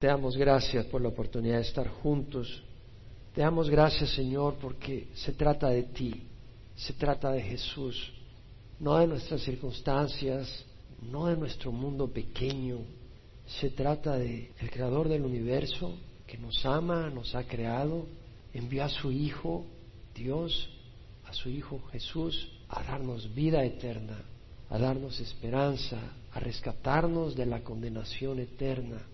Te damos gracias por la oportunidad de estar juntos. Te damos gracias, Señor, porque se trata de ti, se trata de Jesús, no de nuestras circunstancias, no de nuestro mundo pequeño. Se trata de el creador del universo que nos ama, nos ha creado, envió a su Hijo, Dios, a su Hijo Jesús, a darnos vida eterna, a darnos esperanza, a rescatarnos de la condenación eterna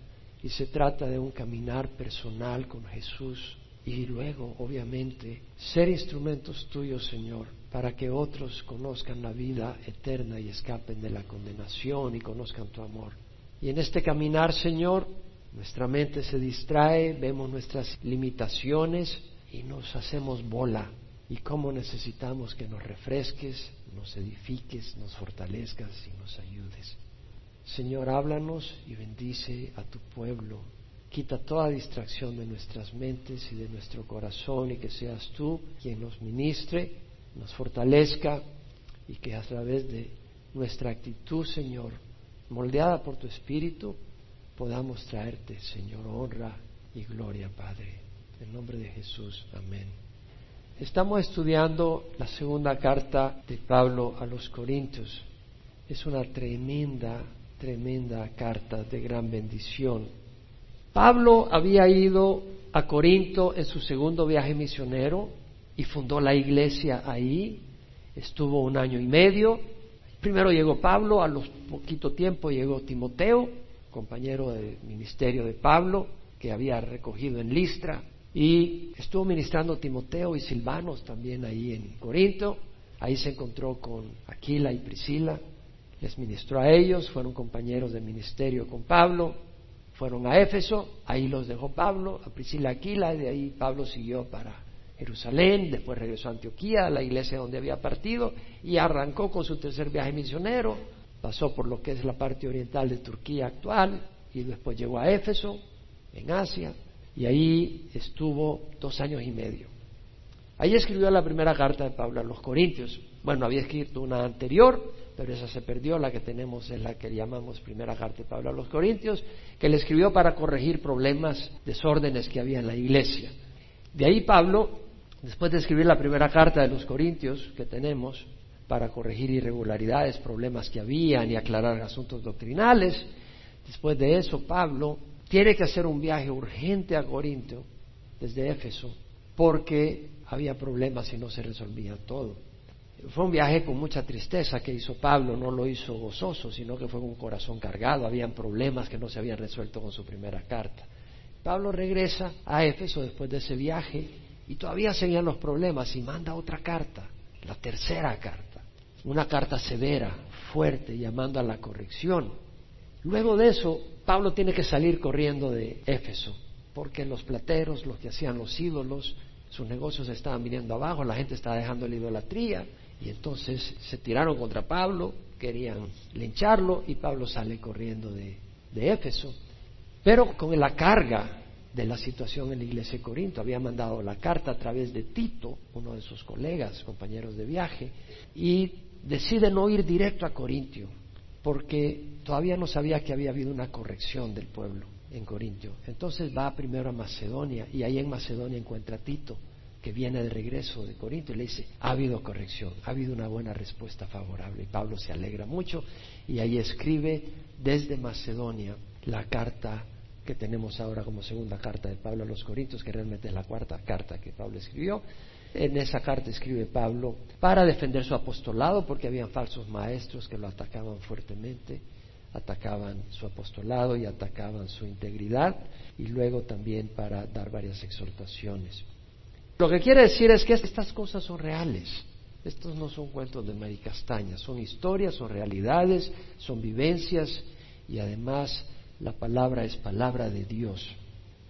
y se trata de un caminar personal con Jesús y luego, obviamente, ser instrumentos tuyos, Señor, para que otros conozcan la vida eterna y escapen de la condenación y conozcan tu amor. Y en este caminar, Señor, nuestra mente se distrae, vemos nuestras limitaciones y nos hacemos bola. Y cómo necesitamos que nos refresques, nos edifiques, nos fortalezcas y nos ayudes. Señor, háblanos y bendice a tu pueblo. Quita toda distracción de nuestras mentes y de nuestro corazón y que seas tú quien nos ministre, nos fortalezca y que a través de nuestra actitud, Señor, moldeada por tu Espíritu, podamos traerte, Señor, honra y gloria, Padre. En nombre de Jesús, amén. Estamos estudiando la segunda carta de Pablo a los Corintios. Es una tremenda tremenda carta de gran bendición. Pablo había ido a Corinto en su segundo viaje misionero y fundó la iglesia ahí. Estuvo un año y medio. Primero llegó Pablo, a los poquito tiempo llegó Timoteo, compañero del ministerio de Pablo, que había recogido en Listra, y estuvo ministrando Timoteo y Silvanos también ahí en Corinto. Ahí se encontró con Aquila y Priscila, les ministró a ellos, fueron compañeros de ministerio con Pablo, fueron a Éfeso, ahí los dejó Pablo, a Priscila Aquila, y de ahí Pablo siguió para Jerusalén, después regresó a Antioquía, a la iglesia donde había partido, y arrancó con su tercer viaje misionero, pasó por lo que es la parte oriental de Turquía actual, y después llegó a Éfeso, en Asia, y ahí estuvo dos años y medio. Ahí escribió la primera carta de Pablo a los Corintios. Bueno, había escrito una anterior, pero esa se perdió, la que tenemos es la que llamamos primera carta de Pablo a los Corintios, que le escribió para corregir problemas, desórdenes que había en la iglesia. De ahí Pablo, después de escribir la primera carta de los Corintios que tenemos, para corregir irregularidades, problemas que habían y aclarar asuntos doctrinales, después de eso Pablo tiene que hacer un viaje urgente a Corinto desde Éfeso, porque había problemas y no se resolvía todo. Fue un viaje con mucha tristeza que hizo Pablo, no lo hizo gozoso, sino que fue con un corazón cargado, habían problemas que no se habían resuelto con su primera carta. Pablo regresa a Éfeso después de ese viaje y todavía seguían los problemas y manda otra carta, la tercera carta, una carta severa, fuerte, llamando a la corrección. Luego de eso, Pablo tiene que salir corriendo de Éfeso, porque los plateros, los que hacían los ídolos, sus negocios estaban viniendo abajo, la gente estaba dejando la idolatría, y entonces se tiraron contra Pablo, querían lincharlo y Pablo sale corriendo de, Éfeso. Pero con la carga de la situación en la iglesia de Corinto, había mandado la carta a través de Tito, uno de sus colegas, compañeros de viaje, y decide no ir directo a Corintio, porque todavía no sabía que había habido una corrección del pueblo en Corintio. Entonces va primero a Macedonia y ahí en Macedonia encuentra a Tito que viene de regreso de Corinto y le dice, ha habido corrección, ha habido una buena respuesta favorable. Y Pablo se alegra mucho y ahí escribe desde Macedonia la carta que tenemos ahora como segunda carta de Pablo a los Corintios, que realmente es la cuarta carta que Pablo escribió. En esa carta escribe Pablo para defender su apostolado, porque habían falsos maestros que lo atacaban fuertemente, atacaban su apostolado y atacaban su integridad, y luego también para dar varias exhortaciones. Lo que quiere decir es que estas cosas son reales. Estos no son cuentos de maricastañas, son historias, son realidades, son vivencias y además la palabra es palabra de Dios,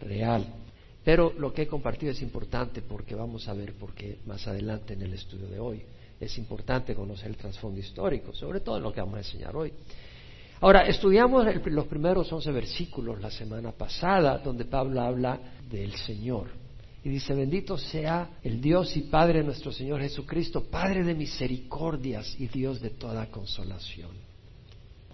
real. Pero lo que he compartido es importante porque vamos a ver por qué más adelante en el estudio de hoy. Es importante conocer el trasfondo histórico, sobre todo en lo que vamos a enseñar hoy. Ahora, estudiamos los primeros once versículos la semana pasada, donde Pablo habla del Señor. Y dice, bendito sea el Dios y Padre de nuestro Señor Jesucristo, Padre de misericordias y Dios de toda consolación.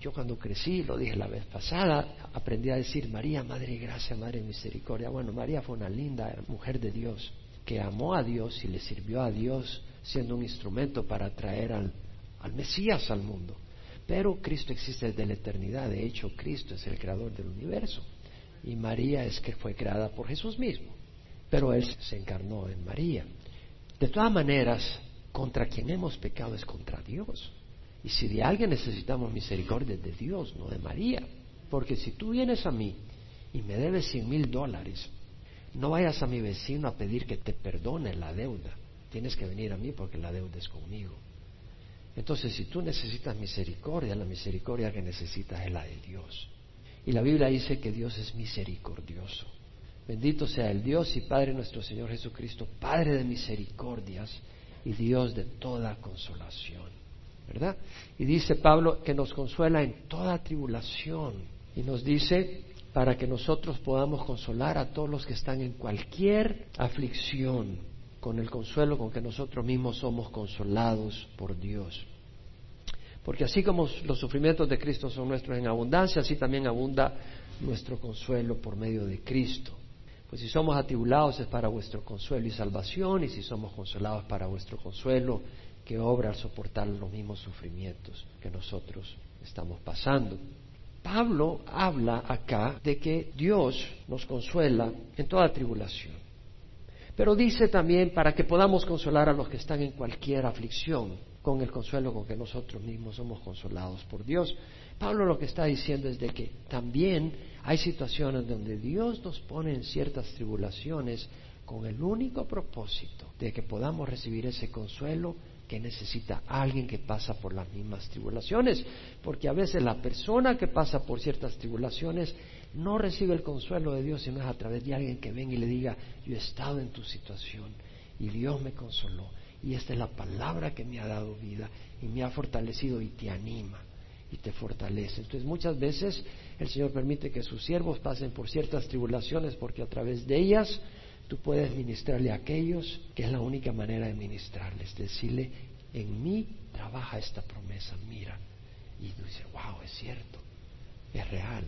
yo cuando crecí, lo dije la vez pasada, aprendí a decir María, Madre Gracia, Madre Misericordia. Bueno, María fue una linda mujer de Dios que amó a Dios y le sirvió a Dios siendo un instrumento para traer al Mesías al mundo. Pero Cristo existe desde la eternidad, de hecho Cristo es el creador del universo y María es que fue creada por Jesús mismo, pero Él se encarnó en María. De todas maneras, contra quien hemos pecado es contra Dios. Y si de alguien necesitamos misericordia de Dios, no de María. Porque si tú vienes a mí y me debes cien mil dólares, no vayas a mi vecino a pedir que te perdone la deuda. Tienes que venir a mí porque la deuda es conmigo. Entonces, si tú necesitas misericordia, la misericordia que necesitas es la de Dios. Y la Biblia dice que Dios es misericordioso. Bendito sea el Dios y Padre nuestro Señor Jesucristo, Padre de misericordias y Dios de toda consolación. ¿Verdad? Y dice Pablo que nos consuela en toda tribulación. Y nos dice para que nosotros podamos consolar a todos los que están en cualquier aflicción con el consuelo con que nosotros mismos somos consolados por Dios. Porque así como los sufrimientos de Cristo son nuestros en abundancia, así también abunda nuestro consuelo por medio de Cristo. Pues si somos atribulados es para vuestro consuelo y salvación, y si somos consolados para vuestro consuelo, que obra al soportar los mismos sufrimientos que nosotros estamos pasando. Pablo habla acá de que Dios nos consuela en toda tribulación. Pero dice también para que podamos consolar a los que están en cualquier aflicción, con el consuelo con que nosotros mismos somos consolados por Dios. Pablo lo que está diciendo es de que también hay situaciones donde Dios nos pone en ciertas tribulaciones con el único propósito de que podamos recibir ese consuelo que necesita alguien que pasa por las mismas tribulaciones, porque a veces la persona que pasa por ciertas tribulaciones no recibe el consuelo de Dios, sino es a través de alguien que venga y le diga, yo he estado en tu situación y Dios me consoló. Y esta es la palabra que me ha dado vida y me ha fortalecido y te anima y te fortalece. Entonces muchas veces el Señor permite que sus siervos pasen por ciertas tribulaciones porque a través de ellas tú puedes ministrarle a aquellos que es la única manera de ministrarles, decirle, en mí trabaja esta promesa, mira. Y tú dices, wow, es cierto, es real.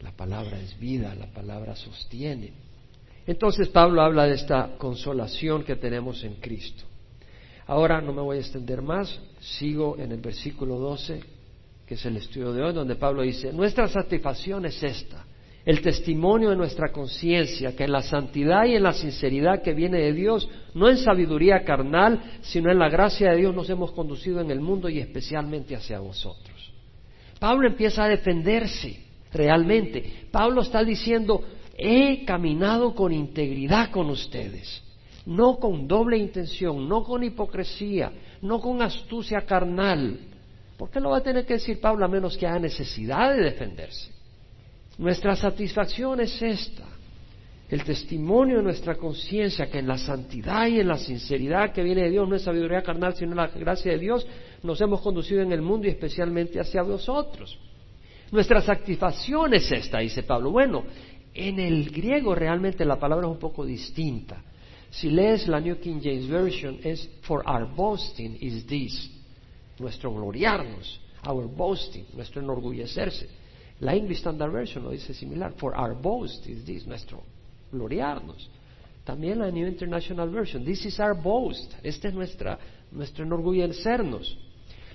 La palabra es vida, la palabra sostiene. Entonces Pablo habla de esta consolación que tenemos en Cristo. Ahora no me voy a extender más, sigo en el versículo 12, que es el estudio de hoy, donde Pablo dice, nuestra satisfacción es esta, el testimonio de nuestra conciencia, que en la santidad y en la sinceridad que viene de Dios, no en sabiduría carnal, sino en la gracia de Dios nos hemos conducido en el mundo y especialmente hacia vosotros. Pablo empieza a defenderse realmente. Pablo está diciendo, he caminado con integridad con ustedes, no con doble intención, no con hipocresía, no con astucia carnal. ¿Por qué lo va a tener que decir Pablo a menos que haya necesidad de defenderse? Nuestra satisfacción es esta, el testimonio de nuestra conciencia que en la santidad y en la sinceridad que viene de Dios, no es sabiduría carnal, sino la gracia de Dios, nos hemos conducido en el mundo y especialmente hacia vosotros. Nuestra satisfacción es esta, dice Pablo. Bueno, en el griego realmente la palabra es un poco distinta. Si lees la New King James Version es for our boasting is this, nuestro gloriarnos, our boasting, nuestro enorgullecerse. La English Standard Version lo dice similar, for our boast is this, nuestro gloriarnos. También la New International Version, this is our boast, este es nuestra, nuestro enorgullecernos.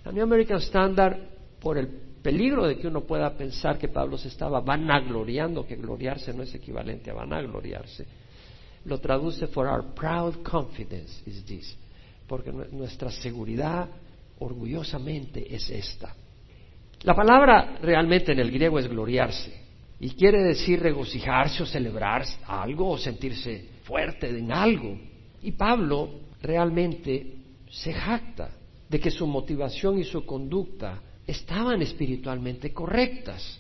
La New American Standard, por el peligro de que uno pueda pensar que Pablo se estaba vanagloriando, que gloriarse no es equivalente a vanagloriarse. Lo traduce for our proud confidence is this, porque nuestra seguridad orgullosamente es esta. La palabra realmente en el griego es gloriarse y quiere decir regocijarse o celebrar algo o sentirse fuerte en algo. Y Pablo realmente se jacta de que su motivación y su conducta estaban espiritualmente correctas.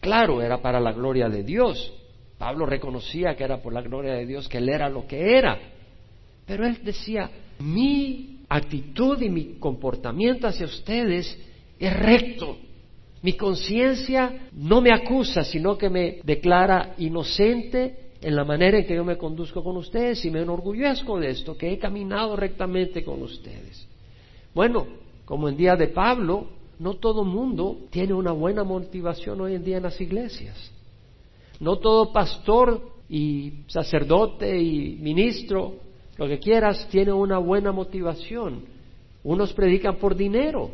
Claro, era para la gloria de Dios. Pablo reconocía que era por la gloria de Dios que él era lo que era. Pero él decía, mi actitud y mi comportamiento hacia ustedes es recto. Mi conciencia no me acusa, sino que me declara inocente en la manera en que yo me conduzco con ustedes y me enorgullezco de esto, que he caminado rectamente con ustedes. Bueno, como en día de Pablo, no todo mundo tiene una buena motivación hoy en día en las iglesias. No todo pastor y sacerdote y ministro, lo que quieras, tiene una buena motivación. Unos predican por dinero.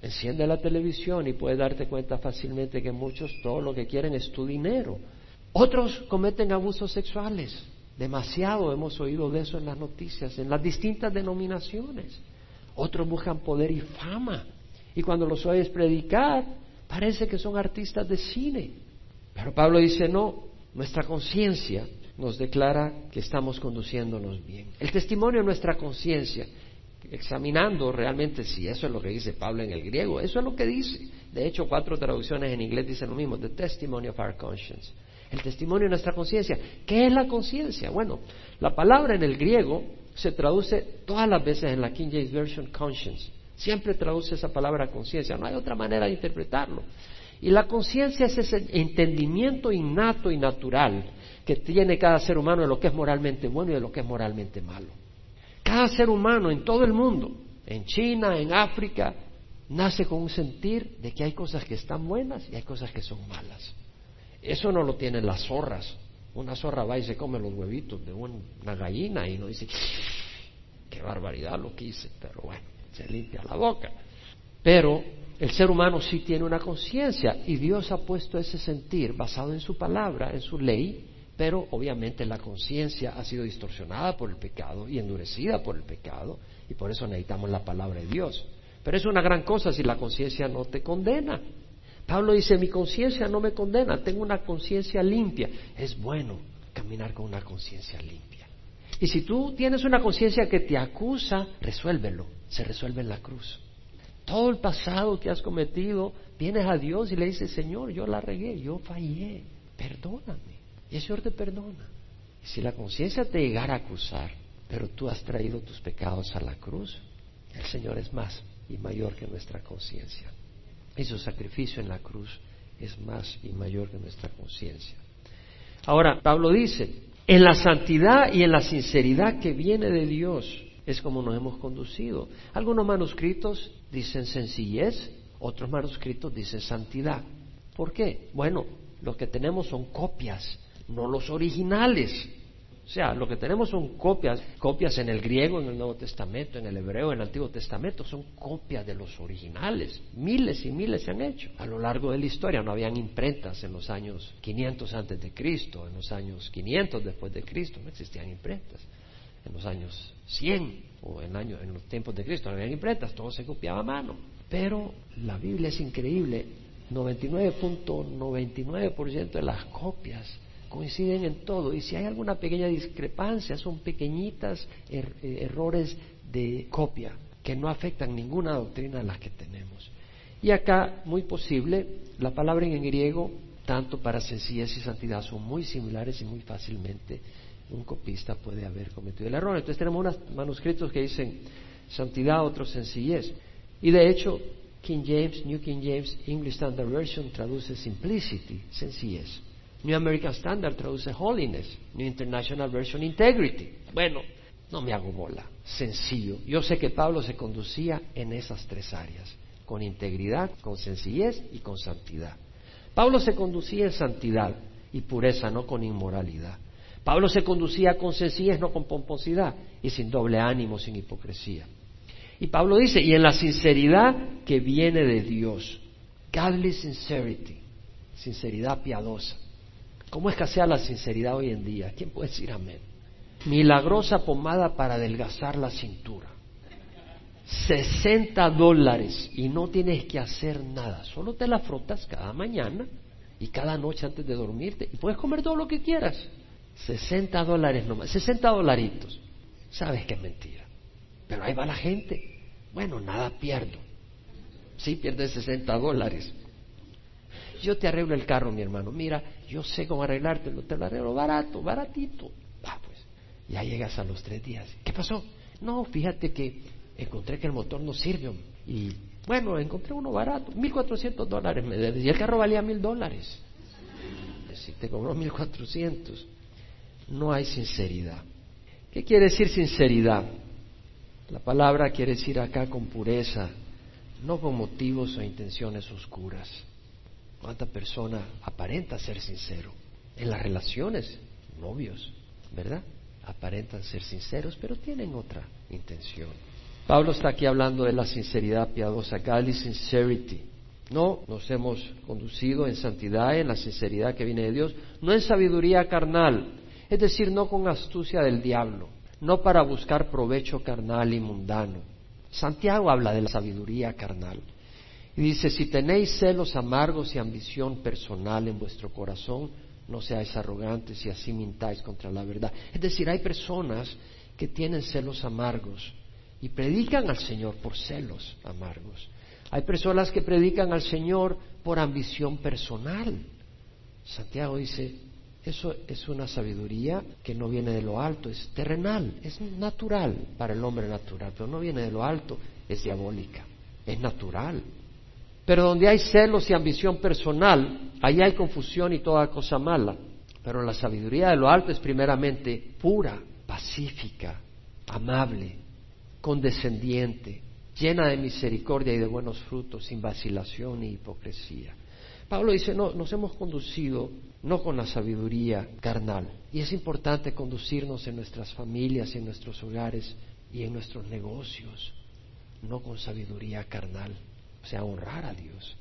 Enciende la televisión y puedes darte cuenta fácilmente que muchos todo lo que quieren es tu dinero. Otros cometen abusos sexuales. Demasiado hemos oído de eso en las noticias, en las distintas denominaciones. Otros buscan poder y fama. Y cuando los oyes predicar, parece que son artistas de cine. Pero Pablo dice, no, nuestra conciencia nos declara que estamos conduciéndonos bien. El testimonio de nuestra conciencia, examinando realmente si eso es lo que dice Pablo en el griego, eso es lo que dice. De hecho, cuatro traducciones en inglés dicen lo mismo, the testimony of our conscience. El testimonio de nuestra conciencia. ¿Qué es la conciencia? Bueno, la palabra en el griego se traduce todas las veces en la King James Version conscience. Siempre traduce esa palabra conciencia. No hay otra manera de interpretarlo. Y la conciencia es ese entendimiento innato y natural que tiene cada ser humano de lo que es moralmente bueno y de lo que es moralmente malo. Cada ser humano en todo el mundo, en China, en África, nace con un sentir de que hay cosas que están buenas y hay cosas que son malas. Eso no lo tienen las zorras. Una zorra va y se come los huevitos de una gallina y no dice, qué barbaridad lo que hice, pero bueno, se limpia la boca. Pero el ser humano sí tiene una conciencia y Dios ha puesto ese sentir basado en su palabra, en su ley, pero obviamente la conciencia ha sido distorsionada por el pecado y endurecida por el pecado y por eso necesitamos la palabra de Dios. Pero es una gran cosa si la conciencia no te condena. Pablo dice, mi conciencia no me condena, tengo una conciencia limpia. Es bueno caminar con una conciencia limpia. Y si tú tienes una conciencia que te acusa, resuélvelo, se resuelve en la cruz. Todo el pasado que has cometido, vienes a Dios y le dices, Señor, yo la regué, yo fallé, perdóname. Y el Señor te perdona. Si la conciencia te llegara a acusar, pero tú has traído tus pecados a la cruz, el Señor es más y mayor que nuestra conciencia y su sacrificio en la cruz es más y mayor que nuestra conciencia. Ahora, Pablo dice, en la santidad y en la sinceridad que viene de Dios es como nos hemos conducido. Algunos manuscritos dicen sencillez, otros manuscritos dicen santidad. ¿Por qué? Bueno, los que tenemos son copias, no los originales. O sea, lo que tenemos son copias, copias en el griego, en el Nuevo Testamento, en el hebreo, en el Antiguo Testamento, son copias de los originales. Miles y miles se han hecho a lo largo de la historia. No habían imprentas en los años 500 antes de Cristo, en los años 500 después de Cristo, no existían imprentas. En los años 100 o en, años, en los tiempos de Cristo no habían imprentas, todo se copiaba a mano. Pero la Biblia es increíble, 99.99% de las copias coinciden en todo. Y si hay alguna pequeña discrepancia, son pequeñitas er, eh, errores de copia que no afectan ninguna doctrina de las que tenemos. Y acá, muy posible, la palabra en griego, tanto para sencillez y santidad, son muy similares y muy fácilmente un copista puede haber cometido el error. Entonces tenemos unos manuscritos que dicen santidad, otros sencillez. Y de hecho, King James, New King James, English Standard Version traduce simplicity, sencillez. New American Standard traduce holiness, New International Version integrity. Bueno, no me hago bola, sencillo. Yo sé que Pablo se conducía en esas tres áreas, con integridad, con sencillez y con santidad. Pablo se conducía en santidad y pureza, no con inmoralidad. Pablo se conducía con sencillez, no con pomposidad, y sin doble ánimo, sin hipocresía. Y Pablo dice, y en la sinceridad que viene de Dios, godly sincerity, sinceridad piadosa. ¿Cómo escasea la sinceridad hoy en día? ¿Quién puede decir amén? Milagrosa pomada para adelgazar la cintura. 60 dólares y no tienes que hacer nada. Solo te la frotas cada mañana y cada noche antes de dormirte y puedes comer todo lo que quieras. 60 dólares nomás, 60 dolaritos. Sabes que es mentira. Pero ahí va la gente. Bueno, nada pierdo. Sí, pierdes 60 dólares. Yo te arreglo el carro, mi hermano. Mira, yo sé cómo arreglártelo, te lo arreglo barato, baratito. Va, pues, ya llegas a los tres días. ¿Qué pasó? No, fíjate que encontré que el motor no sirve. Y bueno, encontré uno barato, 1.400 dólares me. Y el carro valía mil dólares. Si te cobró 1.400, no hay sinceridad. ¿Qué quiere decir sinceridad? La palabra quiere decir acá con pureza, no con motivos o intenciones oscuras. ¿Cuánta persona aparenta ser sincero? En las relaciones, novios, ¿verdad? Aparentan ser sinceros, pero tienen otra intención. Pablo está aquí hablando de la sinceridad piadosa, godly sincerity. No nos hemos conducido en santidad, en la sinceridad que viene de Dios, no en sabiduría carnal, es decir, no con astucia del diablo, no para buscar provecho carnal y mundano. Santiago habla de la sabiduría carnal. Y dice, si tenéis celos amargos y ambición personal en vuestro corazón, no seáis arrogantes y así mintáis contra la verdad. Es decir, hay personas que tienen celos amargos y predican al Señor por celos amargos. Hay personas que predican al Señor por ambición personal. Santiago dice, eso es una sabiduría que no viene de lo alto, es terrenal, es natural para el hombre natural, pero no viene de lo alto, es diabólica, es natural. Pero donde hay celos y ambición personal, ahí hay confusión y toda cosa mala. Pero la sabiduría de lo alto es primeramente pura, pacífica, amable, condescendiente, llena de misericordia y de buenos frutos, sin vacilación ni hipocresía. Pablo dice, no, nos hemos conducido no con la sabiduría carnal. Y es importante conducirnos en nuestras familias, en nuestros hogares y en nuestros negocios, no con sabiduría carnal. Sea, honrar a Dios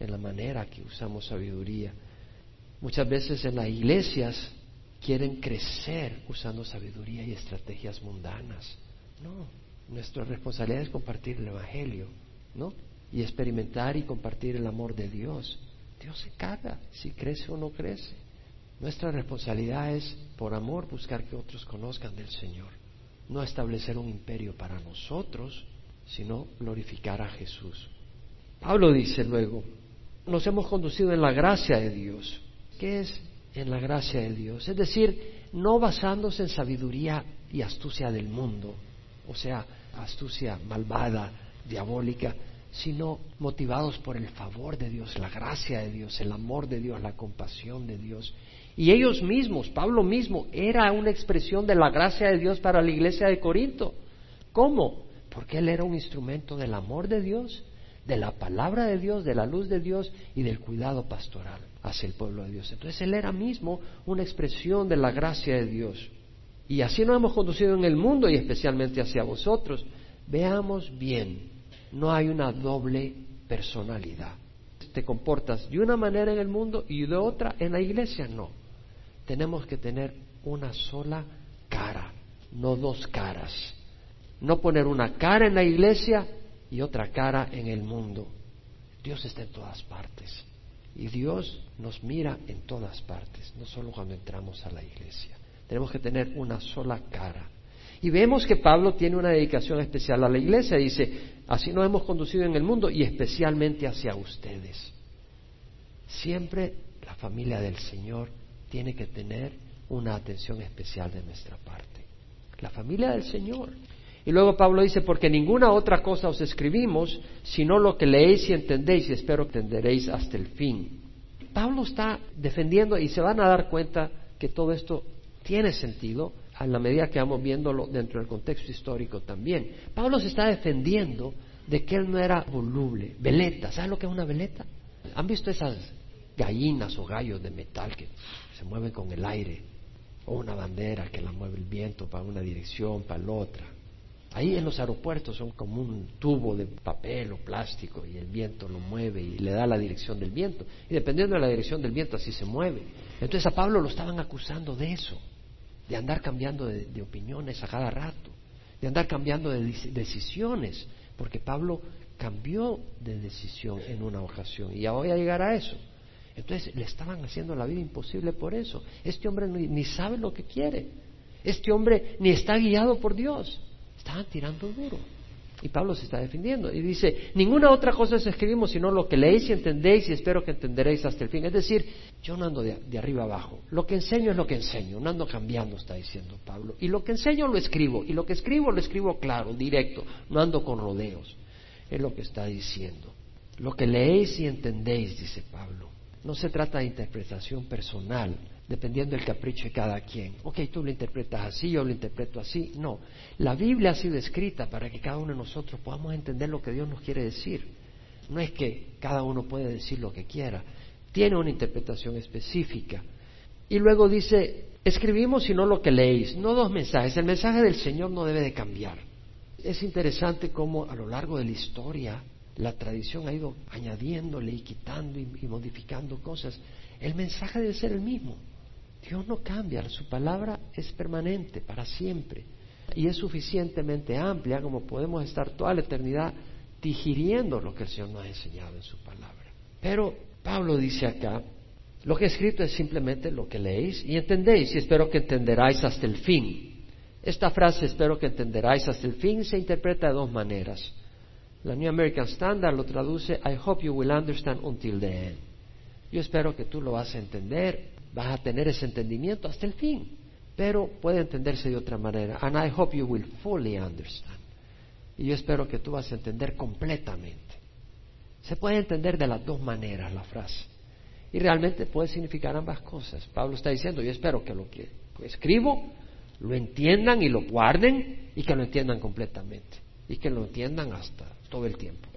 en la manera que usamos sabiduría. Muchas veces en las iglesias quieren crecer usando sabiduría y estrategias mundanas. No, nuestra responsabilidad es compartir el Evangelio, ¿no? Y experimentar y compartir el amor de Dios. Dios se caga si crece o no crece. Nuestra responsabilidad es, por amor, buscar que otros conozcan del Señor. No establecer un imperio para nosotros, sino glorificar a Jesús. Pablo dice luego, nos hemos conducido en la gracia de Dios. ¿Qué es en la gracia de Dios? Es decir, no basándose en sabiduría y astucia del mundo, o sea, astucia malvada, diabólica, sino motivados por el favor de Dios, la gracia de Dios, el amor de Dios, la compasión de Dios. Y ellos mismos, Pablo mismo, era una expresión de la gracia de Dios para la iglesia de Corinto. ¿Cómo? Porque él era un instrumento del amor de Dios, de la palabra de Dios, de la luz de Dios y del cuidado pastoral hacia el pueblo de Dios. Entonces él era mismo una expresión de la gracia de Dios. Y así nos hemos conducido en el mundo y especialmente hacia vosotros. Veamos bien, no hay una doble personalidad. Te comportas de una manera en el mundo y de otra en la iglesia, no. Tenemos que tener una sola cara, no dos caras. No poner una cara en la iglesia y otra cara en el mundo. Dios está en todas partes. Y Dios nos mira en todas partes, no solo cuando entramos a la iglesia. Tenemos que tener una sola cara. Y vemos que Pablo tiene una dedicación especial a la iglesia. Dice, así nos hemos conducido en el mundo y especialmente hacia ustedes. Siempre la familia del Señor tiene que tener una atención especial de nuestra parte. La familia del Señor. Y luego Pablo dice, porque ninguna otra cosa os escribimos, sino lo que leéis y entendéis, y espero que entenderéis hasta el fin. Pablo está defendiendo y se van a dar cuenta que todo esto tiene sentido a la medida que vamos viéndolo dentro del contexto histórico también. Pablo se está defendiendo de que él no era voluble, veleta. ¿Sabes lo que es una veleta? ¿Han visto esas gallinas o gallos de metal que se mueven con el aire? O una bandera que la mueve el viento para una dirección, para la otra. Ahí en los aeropuertos son como un tubo de papel o plástico y el viento lo mueve y le da la dirección del viento. Y dependiendo de la dirección del viento así se mueve. Entonces a Pablo lo estaban acusando de eso de andar cambiando de, opiniones a cada rato, de andar cambiando de decisiones, porque Pablo cambió de decisión en una ocasión y ya voy a llegar a eso. Entonces le estaban haciendo la vida imposible por eso. Este hombre ni sabe lo que quiere. Este hombre ni está guiado por Dios. Estaban tirando duro. Y Pablo se está defendiendo y dice, ninguna otra cosa os escribimos sino lo que leéis y entendéis y espero que entenderéis hasta el fin. Es decir, yo no ando de, de, arriba abajo. Lo que enseño es lo que enseño, no ando cambiando, está diciendo Pablo. Y lo que enseño lo escribo, y lo que escribo lo escribo claro, directo, no ando con rodeos. Es lo que está diciendo. Lo que leéis y entendéis, dice Pablo. No se trata de interpretación personal, dependiendo del capricho de cada quien. Ok, tú lo interpretas así, yo lo interpreto así. No, la Biblia ha sido escrita para que cada uno de nosotros podamos entender lo que Dios nos quiere decir. No es que cada uno puede decir lo que quiera, tiene una interpretación específica. Y luego dice, escribimos y no lo que leéis, no dos mensajes. El mensaje del Señor no debe de cambiar. Es interesante cómo a lo largo de la historia la tradición ha ido añadiéndole y quitando y, modificando cosas. El mensaje debe ser el mismo. Dios no cambia, su palabra es permanente para siempre y es suficientemente amplia como podemos estar toda la eternidad digiriendo lo que el Señor nos ha enseñado en su palabra. Pero Pablo dice acá, lo que he escrito es simplemente lo que leéis y entendéis y espero que entenderáis hasta el fin. Esta frase espero que entenderáis hasta el fin se interpreta de dos maneras. La New American Standard lo traduce I hope you will understand until the end. Yo espero que tú lo vas a entender, vas a tener ese entendimiento hasta el fin. Pero puede entenderse de otra manera. And I hope you will fully understand. Y yo espero que tú vas a entender completamente. Se puede entender de las dos maneras la frase. Y realmente puede significar ambas cosas. Pablo está diciendo, yo espero que lo que escribo lo entiendan y lo guarden y que lo entiendan completamente. Y que lo entiendan hasta todo el tiempo.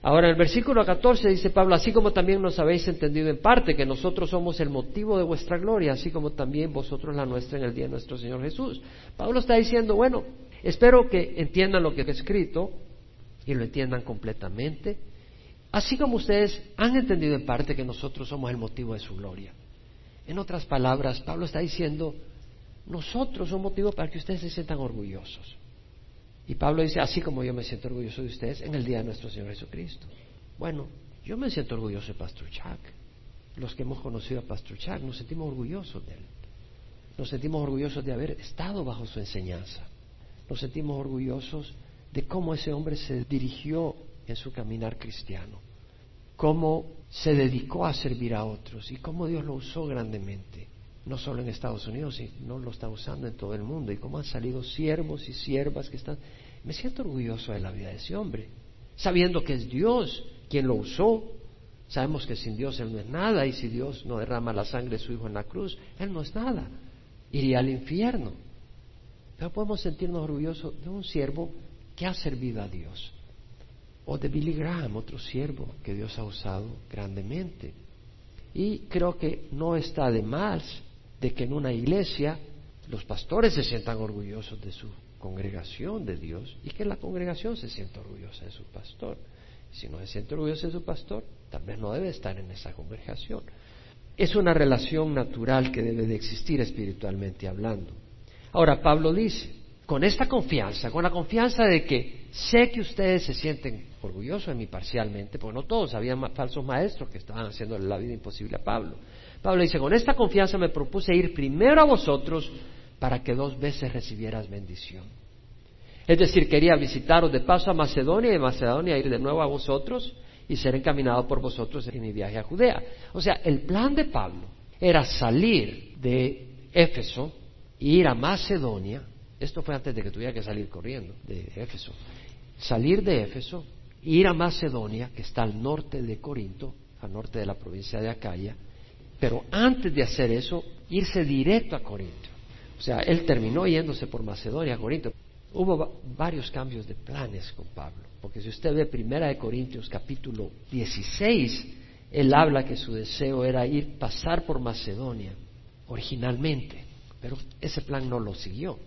Ahora, en el versículo 14 dice Pablo, así como también nos habéis entendido en parte que nosotros somos el motivo de vuestra gloria, así como también vosotros la nuestra en el día de nuestro Señor Jesús. Pablo está diciendo, bueno, espero que entiendan lo que he escrito y lo entiendan completamente, así como ustedes han entendido en parte que nosotros somos el motivo de su gloria. En otras palabras, Pablo está diciendo, nosotros somos motivo para que ustedes se sientan orgullosos. Y Pablo dice, así como yo me siento orgulloso de ustedes en el día de nuestro Señor Jesucristo. Bueno, yo me siento orgulloso de Pastor Chuck. Los que hemos conocido a Pastor Chuck nos sentimos orgullosos de él. Nos sentimos orgullosos de haber estado bajo su enseñanza. Nos sentimos orgullosos de cómo ese hombre se dirigió en su caminar cristiano. Cómo se dedicó a servir a otros y cómo Dios lo usó grandemente no solo en Estados Unidos, sino lo está usando en todo el mundo, y cómo han salido siervos y siervas que están... Me siento orgulloso de la vida de ese hombre, sabiendo que es Dios quien lo usó. Sabemos que sin Dios Él no es nada, y si Dios no derrama la sangre de su Hijo en la cruz, Él no es nada. Iría al infierno. Pero podemos sentirnos orgullosos de un siervo que ha servido a Dios. O de Billy Graham, otro siervo que Dios ha usado grandemente. Y creo que no está de más de que en una iglesia los pastores se sientan orgullosos de su congregación de Dios y que la congregación se sienta orgullosa de su pastor. Si no se siente orgulloso de su pastor, tal vez no debe estar en esa congregación. Es una relación natural que debe de existir espiritualmente hablando. Ahora, Pablo dice, con esta confianza, con la confianza de que sé que ustedes se sienten orgullosos de mí parcialmente, porque no todos, había falsos maestros que estaban haciendo la vida imposible a Pablo. Pablo dice, con esta confianza me propuse ir primero a vosotros para que dos veces recibieras bendición. Es decir, quería visitaros de paso a Macedonia y de Macedonia ir de nuevo a vosotros y ser encaminado por vosotros en mi viaje a Judea. O sea, el plan de Pablo era salir de Éfeso e ir a Macedonia. Esto fue antes de que tuviera que salir corriendo de Éfeso. Salir de Éfeso, ir a Macedonia, que está al norte de Corinto, al norte de la provincia de Acaya, pero antes de hacer eso, irse directo a Corinto. O sea, él terminó yéndose por Macedonia a Corinto. Hubo varios cambios de planes con Pablo, porque si usted ve Primera de Corintios capítulo 16, él habla que su deseo era ir pasar por Macedonia originalmente, pero ese plan no lo siguió.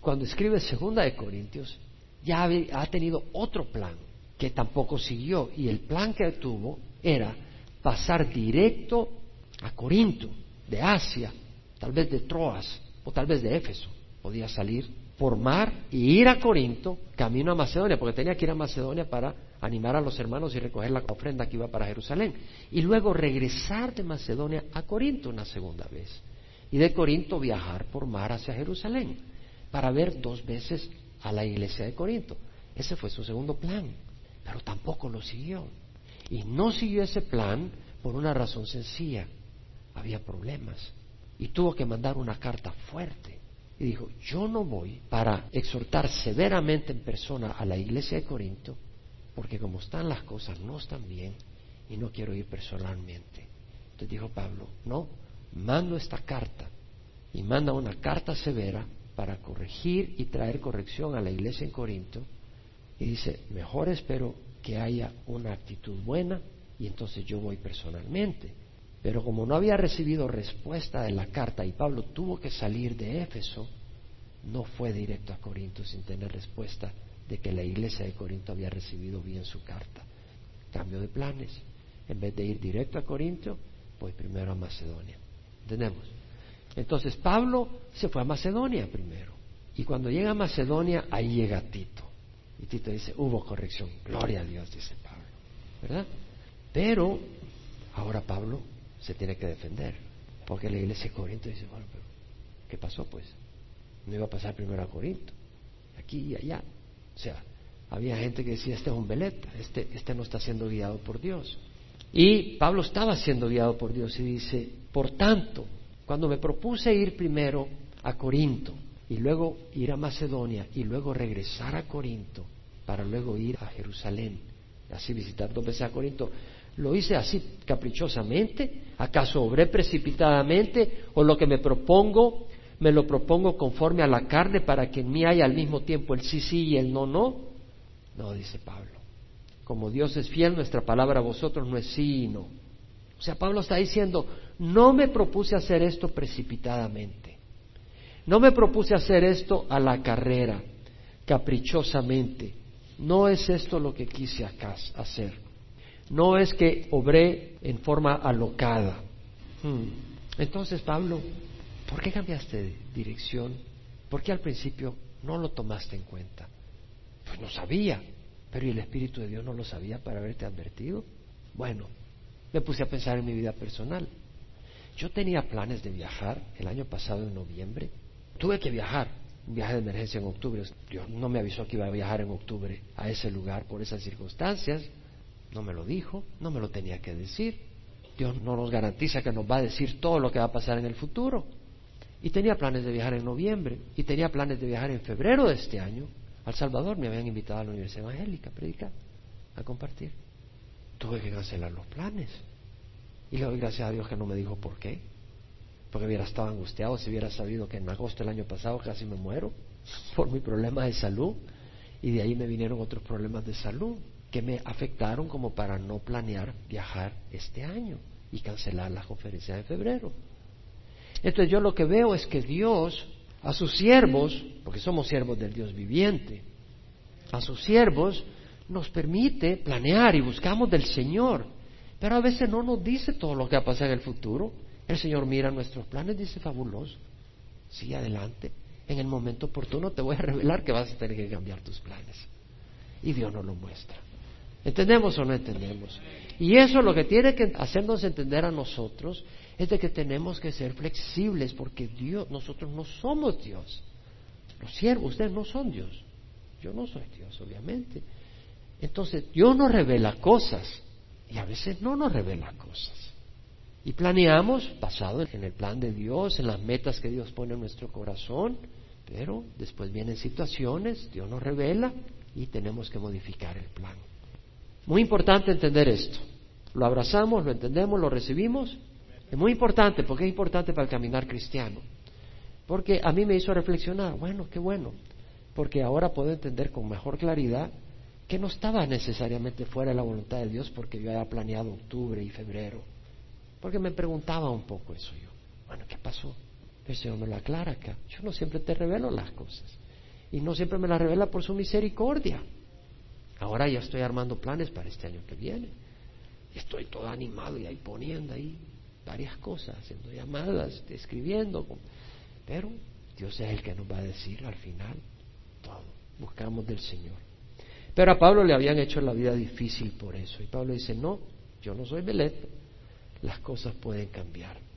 Cuando escribe Segunda de Corintios, ya ha tenido otro plan que tampoco siguió y el plan que tuvo era pasar directo a Corinto, de Asia, tal vez de Troas o tal vez de Éfeso. Podía salir por mar y ir a Corinto, camino a Macedonia, porque tenía que ir a Macedonia para animar a los hermanos y recoger la ofrenda que iba para Jerusalén. Y luego regresar de Macedonia a Corinto una segunda vez. Y de Corinto viajar por mar hacia Jerusalén para ver dos veces a la iglesia de Corinto. Ese fue su segundo plan, pero tampoco lo siguió. Y no siguió ese plan por una razón sencilla había problemas y tuvo que mandar una carta fuerte. Y dijo, yo no voy para exhortar severamente en persona a la iglesia de Corinto, porque como están las cosas no están bien y no quiero ir personalmente. Entonces dijo Pablo, no, mando esta carta y manda una carta severa para corregir y traer corrección a la iglesia en Corinto y dice, mejor espero que haya una actitud buena y entonces yo voy personalmente. Pero como no había recibido respuesta de la carta y Pablo tuvo que salir de Éfeso, no fue directo a Corinto sin tener respuesta de que la iglesia de Corinto había recibido bien su carta. Cambio de planes. En vez de ir directo a Corinto, voy primero a Macedonia. ¿Entendemos? Entonces Pablo se fue a Macedonia primero. Y cuando llega a Macedonia, ahí llega Tito. Y Tito dice, hubo corrección. Gloria a Dios, dice Pablo. ¿Verdad? Pero ahora Pablo se tiene que defender. Porque la iglesia de Corinto dice, bueno, pero ¿qué pasó pues? No iba a pasar primero a Corinto, aquí y allá. O sea, había gente que decía, este es un veleta, este, este no está siendo guiado por Dios. Y Pablo estaba siendo guiado por Dios y dice, por tanto, cuando me propuse ir primero a Corinto y luego ir a Macedonia y luego regresar a Corinto para luego ir a Jerusalén, así visitar dos veces a Corinto, ¿lo hice así caprichosamente? ¿Acaso obré precipitadamente o lo que me propongo me lo propongo conforme a la carne para que en mí haya al mismo tiempo el sí sí y el no no? No, dice Pablo. Como Dios es fiel, nuestra palabra a vosotros no es sí y no. O sea, Pablo está diciendo, no me propuse hacer esto precipitadamente. No me propuse hacer esto a la carrera, caprichosamente. No es esto lo que quise hacer. No es que obré en forma alocada. Hmm. Entonces, Pablo, ¿por qué cambiaste de dirección? ¿Por qué al principio no lo tomaste en cuenta? Pues no sabía, pero ¿y el Espíritu de Dios no lo sabía para haberte advertido? Bueno, me puse a pensar en mi vida personal. Yo tenía planes de viajar el año pasado en noviembre. Tuve que viajar, un viaje de emergencia en octubre. Dios no me avisó que iba a viajar en octubre a ese lugar por esas circunstancias. No me lo dijo, no me lo tenía que decir. Dios no nos garantiza que nos va a decir todo lo que va a pasar en el futuro. Y tenía planes de viajar en noviembre y tenía planes de viajar en febrero de este año. Al Salvador me habían invitado a la Universidad Evangélica a predicar, a compartir. Tuve que cancelar los planes. Y le doy gracias a Dios que no me dijo por qué. Porque hubiera estado angustiado si hubiera sabido que en agosto del año pasado casi me muero por mi problema de salud. Y de ahí me vinieron otros problemas de salud que me afectaron como para no planear viajar este año y cancelar la conferencia de febrero. Entonces yo lo que veo es que Dios a sus siervos, porque somos siervos del Dios viviente, a sus siervos nos permite planear y buscamos del Señor, pero a veces no nos dice todo lo que va a pasar en el futuro. El Señor mira nuestros planes, dice fabuloso, sigue adelante. En el momento oportuno te voy a revelar que vas a tener que cambiar tus planes. Y Dios nos lo muestra. ¿Entendemos o no entendemos? Y eso lo que tiene que hacernos entender a nosotros es de que tenemos que ser flexibles porque Dios, nosotros no somos Dios. Los siervos, ustedes no son Dios. Yo no soy Dios, obviamente. Entonces, Dios nos revela cosas y a veces no nos revela cosas. Y planeamos basado en el plan de Dios, en las metas que Dios pone en nuestro corazón, pero después vienen situaciones, Dios nos revela y tenemos que modificar el plan. Muy importante entender esto. Lo abrazamos, lo entendemos, lo recibimos es muy importante, porque es importante para el caminar cristiano. Porque a mí me hizo reflexionar, bueno, qué bueno, porque ahora puedo entender con mejor claridad que no estaba necesariamente fuera de la voluntad de Dios porque yo había planeado octubre y febrero. Porque me preguntaba un poco eso yo. Bueno, ¿qué pasó? El Señor me lo aclara acá. Yo no siempre te revelo las cosas. Y no siempre me las revela por su misericordia. Ahora ya estoy armando planes para este año que viene. Estoy todo animado y ahí poniendo ahí varias cosas, haciendo llamadas, escribiendo, pero Dios es el que nos va a decir al final todo. Buscamos del Señor. Pero a Pablo le habían hecho la vida difícil por eso. Y Pablo dice, no, yo no soy Belet, las cosas pueden cambiar.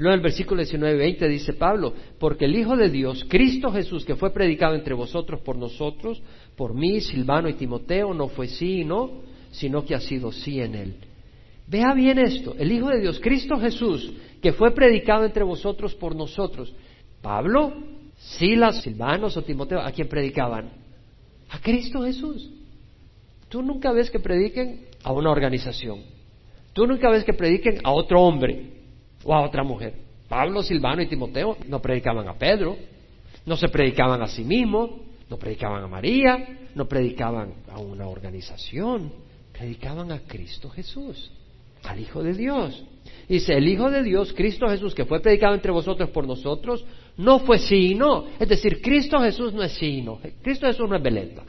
Y luego en el versículo 19-20 dice Pablo, porque el Hijo de Dios, Cristo Jesús, que fue predicado entre vosotros por nosotros, por mí, Silvano y Timoteo, no fue sí y no, sino que ha sido sí en él Vea bien esto, el Hijo de Dios, Cristo Jesús, que fue predicado entre vosotros por nosotros. Pablo, Silas, Silvanos o Timoteo, ¿a quién predicaban? A Cristo Jesús. Tú nunca ves que prediquen a una organización. Tú nunca ves que prediquen a otro hombre. O a otra mujer. Pablo, Silvano y Timoteo no predicaban a Pedro, no se predicaban a sí mismos, no predicaban a María, no predicaban a una organización, predicaban a Cristo Jesús, al Hijo de Dios. Dice, el Hijo de Dios, Cristo Jesús, que fue predicado entre vosotros por nosotros, no fue sí y no. Es decir, Cristo Jesús no es sí y no. Cristo Jesús no es beleta.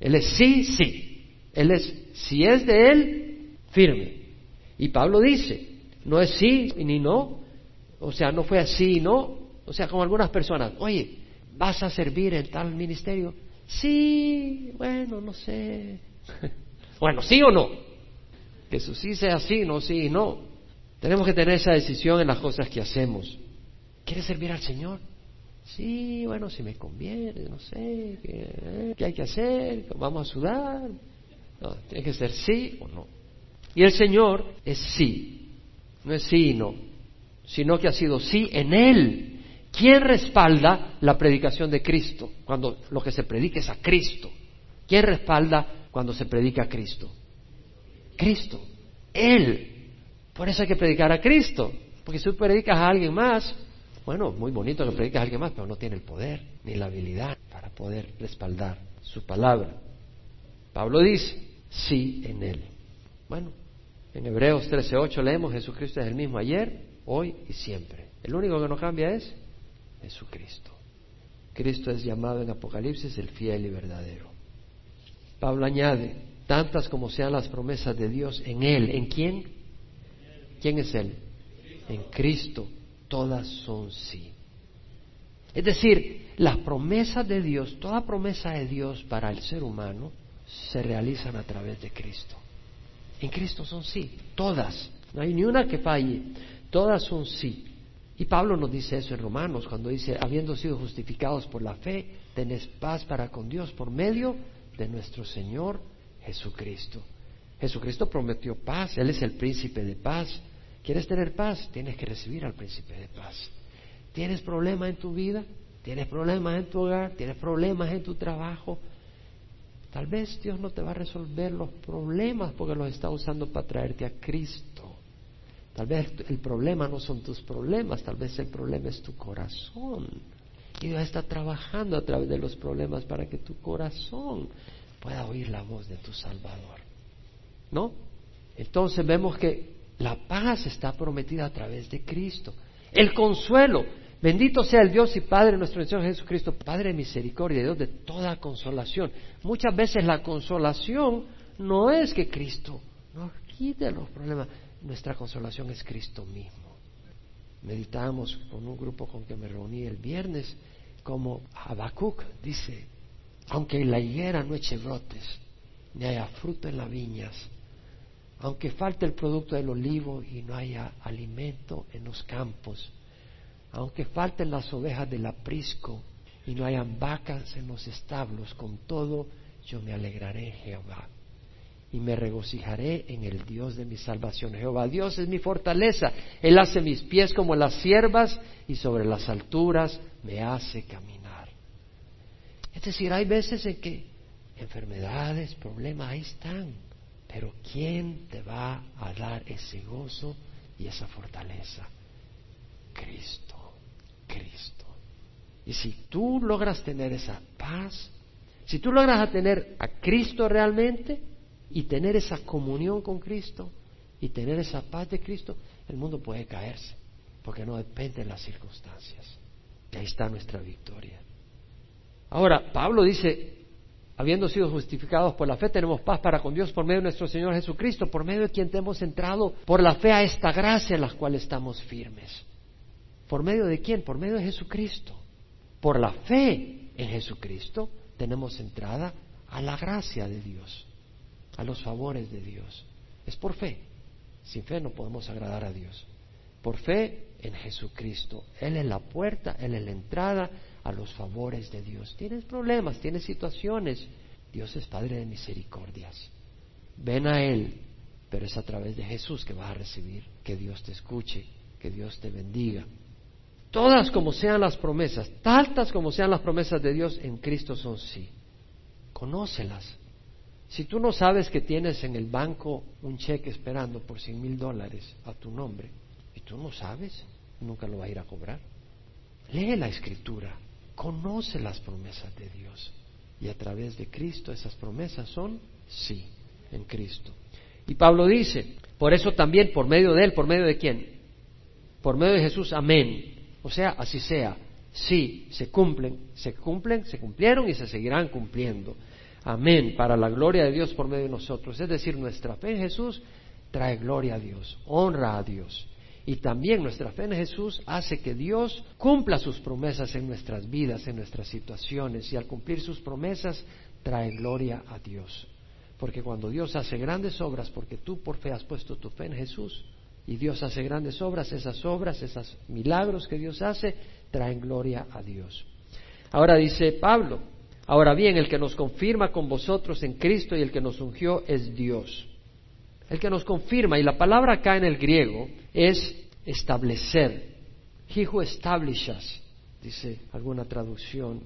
Él es sí, sí. Él es, si es de Él, firme. Y Pablo dice, no es sí ni no. O sea, no fue así y no. O sea, como algunas personas, oye, ¿vas a servir en tal ministerio? Sí, bueno, no sé. bueno, sí o no. Que eso sí sea sí, no sí y no. Tenemos que tener esa decisión en las cosas que hacemos. ¿Quieres servir al Señor? Sí, bueno, si me conviene, no sé, ¿qué, ¿qué hay que hacer? ¿Vamos a sudar? No, tiene que ser sí o no. Y el Señor es sí, no es sí y no, sino que ha sido sí en Él. ¿Quién respalda la predicación de Cristo cuando lo que se predica es a Cristo? ¿Quién respalda cuando se predica a Cristo? Cristo, Él. Por eso hay que predicar a Cristo, porque si tú predicas a alguien más, bueno, muy bonito que prediques a alguien más, pero no tiene el poder ni la habilidad para poder respaldar su palabra. Pablo dice, sí en Él. Bueno, en Hebreos 13:8 leemos, Jesucristo es el mismo ayer, hoy y siempre. El único que no cambia es Jesucristo. Cristo es llamado en Apocalipsis el fiel y verdadero. Pablo añade, tantas como sean las promesas de Dios en Él. ¿En quién? ¿Quién es Él? En Cristo. Todas son sí. Es decir, las promesas de Dios, toda promesa de Dios para el ser humano, se realizan a través de Cristo. En Cristo son sí, todas. No hay ni una que falle. Todas son sí. Y Pablo nos dice eso en Romanos, cuando dice, habiendo sido justificados por la fe, tenés paz para con Dios por medio de nuestro Señor Jesucristo. Jesucristo prometió paz, Él es el príncipe de paz. ¿Quieres tener paz? Tienes que recibir al príncipe de paz. ¿Tienes problemas en tu vida? ¿Tienes problemas en tu hogar? ¿Tienes problemas en tu trabajo? Tal vez Dios no te va a resolver los problemas porque los está usando para traerte a Cristo. Tal vez el problema no son tus problemas, tal vez el problema es tu corazón. Y Dios está trabajando a través de los problemas para que tu corazón pueda oír la voz de tu Salvador. ¿No? Entonces vemos que la paz está prometida a través de Cristo. El consuelo, Bendito sea el Dios y Padre nuestro Señor Jesucristo, Padre de misericordia, Dios de toda consolación. Muchas veces la consolación no es que Cristo nos quite los problemas, nuestra consolación es Cristo mismo. Meditamos con un grupo con que me reuní el viernes, como Habacuc dice, aunque la higuera no eche brotes, ni haya fruto en las viñas, aunque falte el producto del olivo y no haya alimento en los campos, aunque falten las ovejas del aprisco y no hayan vacas en los establos, con todo yo me alegraré en Jehová y me regocijaré en el Dios de mi salvación. Jehová Dios es mi fortaleza, Él hace mis pies como las siervas y sobre las alturas me hace caminar. Es decir, hay veces en que enfermedades, problemas, ahí están, pero ¿quién te va a dar ese gozo y esa fortaleza? Cristo. Cristo. Y si tú logras tener esa paz, si tú logras tener a Cristo realmente y tener esa comunión con Cristo y tener esa paz de Cristo, el mundo puede caerse, porque no depende de las circunstancias. Ahí está nuestra victoria. Ahora, Pablo dice, habiendo sido justificados por la fe, tenemos paz para con Dios por medio de nuestro Señor Jesucristo, por medio de quien te hemos entrado por la fe a esta gracia en la cual estamos firmes. ¿Por medio de quién? Por medio de Jesucristo. Por la fe en Jesucristo tenemos entrada a la gracia de Dios, a los favores de Dios. Es por fe. Sin fe no podemos agradar a Dios. Por fe en Jesucristo. Él es la puerta, Él es la entrada a los favores de Dios. Tienes problemas, tienes situaciones. Dios es Padre de misericordias. Ven a Él, pero es a través de Jesús que vas a recibir. Que Dios te escuche, que Dios te bendiga. Todas como sean las promesas, tantas como sean las promesas de Dios, en Cristo son sí. Conócelas. Si tú no sabes que tienes en el banco un cheque esperando por cien mil dólares a tu nombre, y tú no sabes, nunca lo va a ir a cobrar. Lee la escritura, conoce las promesas de Dios. Y a través de Cristo esas promesas son sí, en Cristo. Y Pablo dice, por eso también por medio de Él, por medio de quién? Por medio de Jesús, amén. O sea, así sea. Sí, se cumplen, se cumplen, se cumplieron y se seguirán cumpliendo. Amén, para la gloria de Dios por medio de nosotros. Es decir, nuestra fe en Jesús trae gloria a Dios, honra a Dios. Y también nuestra fe en Jesús hace que Dios cumpla sus promesas en nuestras vidas, en nuestras situaciones. Y al cumplir sus promesas trae gloria a Dios. Porque cuando Dios hace grandes obras, porque tú por fe has puesto tu fe en Jesús, y Dios hace grandes obras, esas obras, esos milagros que Dios hace, traen gloria a Dios. Ahora dice Pablo, ahora bien, el que nos confirma con vosotros en Cristo y el que nos ungió es Dios el que nos confirma, y la palabra acá en el griego es establecer. He who establishes, dice alguna traducción.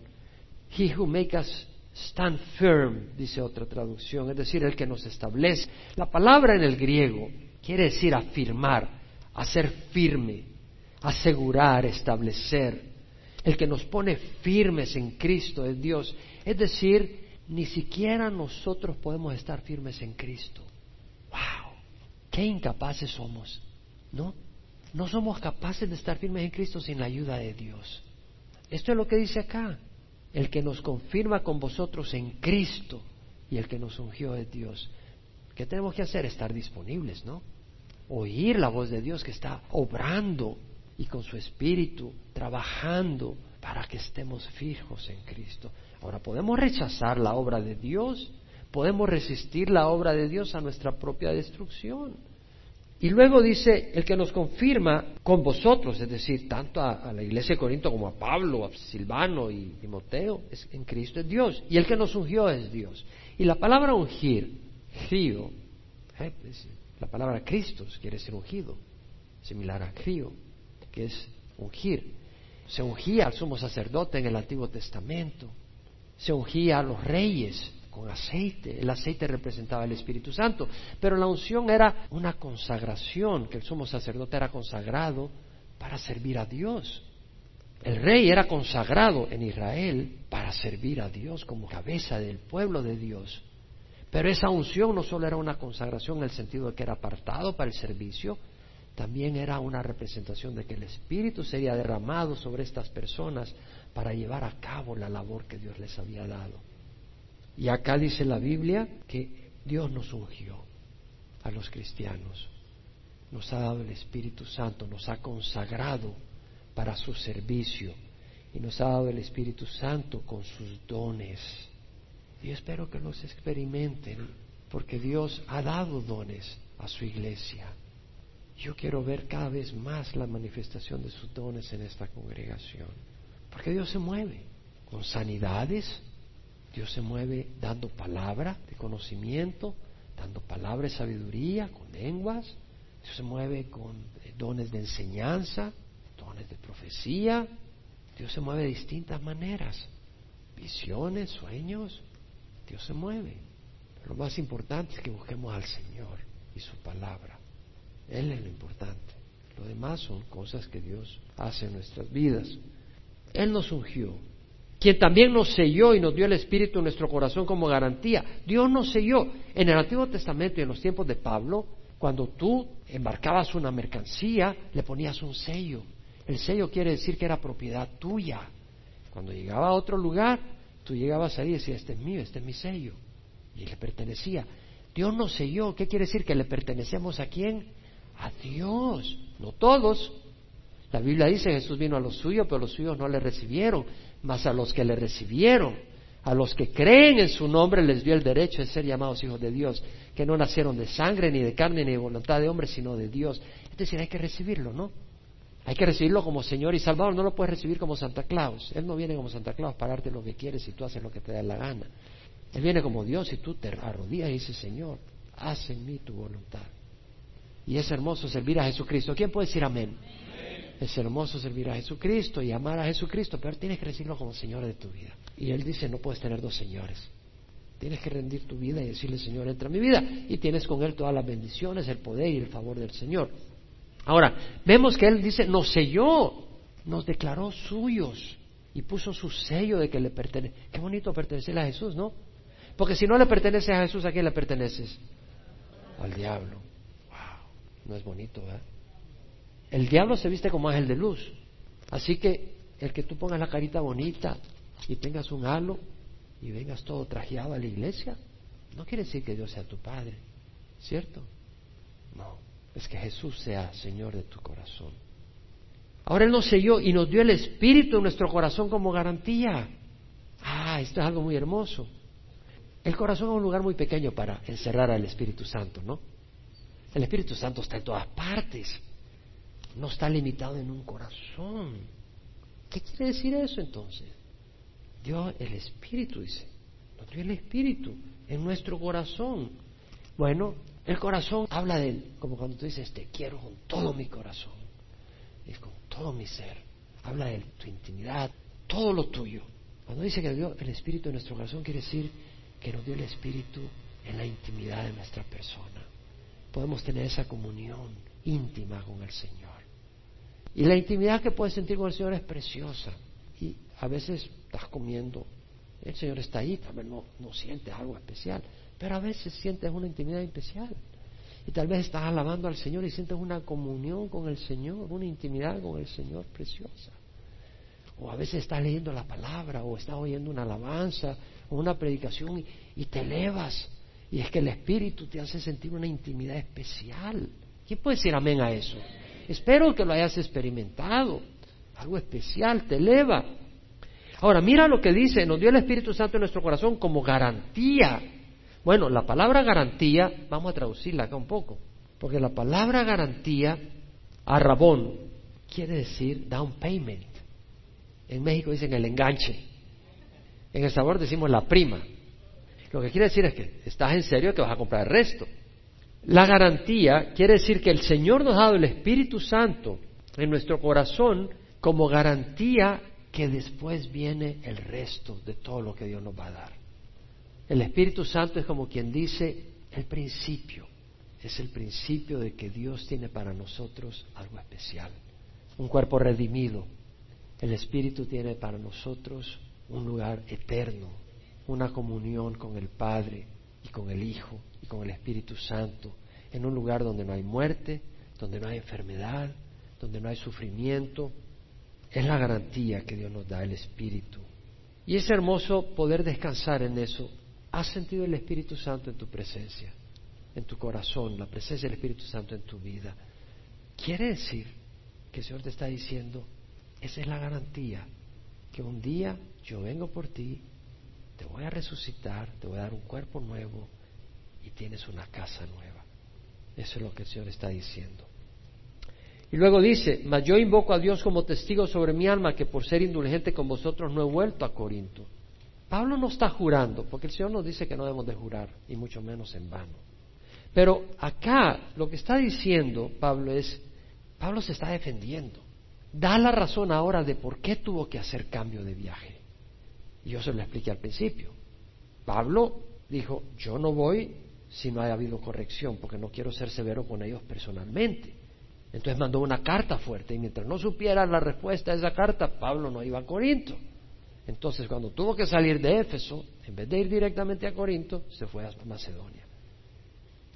He who makes us stand firm, dice otra traducción, es decir, el que nos establece. La palabra en el griego quiere decir afirmar, hacer firme, asegurar, establecer. El que nos pone firmes en Cristo es Dios. Es decir, ni siquiera nosotros podemos estar firmes en Cristo. Qué incapaces somos, ¿no? No somos capaces de estar firmes en Cristo sin la ayuda de Dios. Esto es lo que dice acá. El que nos confirma con vosotros en Cristo y el que nos ungió es Dios. ¿Qué tenemos que hacer? Estar disponibles, ¿no? Oír la voz de Dios que está obrando y con su espíritu trabajando para que estemos fijos en Cristo. Ahora, ¿podemos rechazar la obra de Dios? podemos resistir la obra de Dios a nuestra propia destrucción. Y luego dice, el que nos confirma con vosotros, es decir, tanto a, la iglesia de Corinto como a Pablo, a Silvano y Timoteo, es, en Cristo es Dios. Y el que nos ungió es Dios. Y la palabra ungir, gio, eh, la palabra Cristos quiere ser ungido, similar a gio, que es ungir. Se ungía al sumo sacerdote en el Antiguo Testamento, se ungía a los reyes con aceite. El aceite representaba el Espíritu Santo, pero la unción era una consagración, que el sumo sacerdote era consagrado para servir a Dios. El rey era consagrado en Israel para servir a Dios como cabeza del pueblo de Dios. Pero esa unción no solo era una consagración en el sentido de que era apartado para el servicio, también era una representación de que el Espíritu sería derramado sobre estas personas para llevar a cabo la labor que Dios les había dado. Y acá dice la Biblia que Dios nos ungió a los cristianos, nos ha dado el Espíritu Santo, nos ha consagrado para su servicio y nos ha dado el Espíritu Santo con sus dones. Y espero que los experimenten, porque Dios ha dado dones a su iglesia. Yo quiero ver cada vez más la manifestación de sus dones en esta congregación, porque Dios se mueve con sanidades, Dios se mueve dando palabra de conocimiento, dando palabra de sabiduría, con lenguas. Dios se mueve con dones de enseñanza, dones de profecía. Dios se mueve de distintas maneras. Visiones, sueños. Dios se mueve. Lo más importante es que busquemos al Señor y su palabra. Él es lo importante. Lo demás son cosas que Dios hace en nuestras vidas. Él nos ungió quien también nos selló y nos dio el Espíritu en nuestro corazón como garantía. Dios nos selló. En el Antiguo Testamento y en los tiempos de Pablo, cuando tú embarcabas una mercancía, le ponías un sello. El sello quiere decir que era propiedad tuya. Cuando llegaba a otro lugar, tú llegabas ahí y decías, este es mío, este es mi sello. Y le pertenecía. Dios nos selló. ¿Qué quiere decir? Que le pertenecemos a quién? A Dios. No todos. La Biblia dice, Jesús vino a los suyos, pero los suyos no le recibieron mas a los que le recibieron, a los que creen en su nombre, les dio el derecho de ser llamados hijos de Dios, que no nacieron de sangre, ni de carne, ni de voluntad de hombre, sino de Dios. Es decir, hay que recibirlo, ¿no? Hay que recibirlo como Señor y Salvador, no lo puedes recibir como Santa Claus. Él no viene como Santa Claus para darte lo que quieres y tú haces lo que te da la gana. Él viene como Dios y tú te arrodillas y dices, Señor, haz en mí tu voluntad. Y es hermoso servir a Jesucristo. ¿Quién puede decir amén? Es hermoso servir a Jesucristo y amar a Jesucristo, pero tienes que recibirlo como Señor de tu vida. Y Él dice, no puedes tener dos señores. Tienes que rendir tu vida y decirle, Señor, entra en mi vida. Y tienes con Él todas las bendiciones, el poder y el favor del Señor. Ahora, vemos que Él dice, nos selló, nos declaró suyos y puso su sello de que le pertenece. Qué bonito pertenecerle a Jesús, ¿no? Porque si no le perteneces a Jesús, ¿a quién le perteneces? Al diablo. Wow, no es bonito, ¿verdad? El diablo se viste como ángel de luz. Así que el que tú pongas la carita bonita y tengas un halo y vengas todo trajeado a la iglesia, no quiere decir que Dios sea tu Padre, ¿cierto? No, es que Jesús sea Señor de tu corazón. Ahora Él nos selló y nos dio el Espíritu en nuestro corazón como garantía. Ah, esto es algo muy hermoso. El corazón es un lugar muy pequeño para encerrar al Espíritu Santo, ¿no? El Espíritu Santo está en todas partes. No está limitado en un corazón. ¿Qué quiere decir eso entonces? Dio el Espíritu, dice. Nos dio el Espíritu en nuestro corazón. Bueno, el corazón habla de él, como cuando tú dices, te quiero con todo mi corazón, es con todo mi ser. Habla de tu intimidad, todo lo tuyo. Cuando dice que dio el Espíritu en nuestro corazón, quiere decir que nos dio el Espíritu en la intimidad de nuestra persona. Podemos tener esa comunión íntima con el Señor. Y la intimidad que puedes sentir con el Señor es preciosa. Y a veces estás comiendo, el Señor está ahí, también no, no sientes algo especial, pero a veces sientes una intimidad especial. Y tal vez estás alabando al Señor y sientes una comunión con el Señor, una intimidad con el Señor preciosa. O a veces estás leyendo la palabra, o estás oyendo una alabanza, o una predicación, y, te elevas. Y es que el Espíritu te hace sentir una intimidad especial. ¿Quién puede decir amén a eso? Espero que lo hayas experimentado. Algo especial, te eleva. Ahora, mira lo que dice, nos dio el Espíritu Santo en nuestro corazón como garantía. Bueno, la palabra garantía, vamos a traducirla acá un poco, porque la palabra garantía, arrabón, quiere decir down payment. En México dicen el enganche. En El sabor decimos la prima. Lo que quiere decir es que estás en serio que vas a comprar el resto. La garantía quiere decir que el Señor nos ha dado el Espíritu Santo en nuestro corazón como garantía que después viene el resto de todo lo que Dios nos va a dar. El Espíritu Santo es como quien dice el principio, es el principio de que Dios tiene para nosotros algo especial, un cuerpo redimido. El Espíritu tiene para nosotros un lugar eterno, una comunión con el Padre y con el Hijo y con el Espíritu Santo, en un lugar donde no hay muerte, donde no hay enfermedad, donde no hay sufrimiento. Es la garantía que Dios nos da, el Espíritu. Y es hermoso poder descansar en eso. ¿Has sentido el Espíritu Santo en tu presencia, en tu corazón, la presencia del Espíritu Santo en tu vida? Quiere decir que el Señor te está diciendo, esa es la garantía, que un día yo vengo por ti, te voy a resucitar, te voy a dar un cuerpo nuevo y tienes una casa nueva. Eso es lo que el Señor está diciendo. Y luego dice, mas yo invoco a Dios como testigo sobre mi alma que por ser indulgente con vosotros no he vuelto a Corinto. Pablo no está jurando, porque el Señor nos dice que no debemos de jurar, y mucho menos en vano. Pero acá lo que está diciendo Pablo es, Pablo se está defendiendo. Da la razón ahora de por qué tuvo que hacer cambio de viaje. Y yo se lo expliqué al principio. Pablo dijo, yo no voy si no ha habido corrección, porque no quiero ser severo con ellos personalmente. Entonces mandó una carta fuerte y mientras no supiera la respuesta a esa carta, Pablo no iba a Corinto. Entonces cuando tuvo que salir de Éfeso, en vez de ir directamente a Corinto, se fue a Macedonia.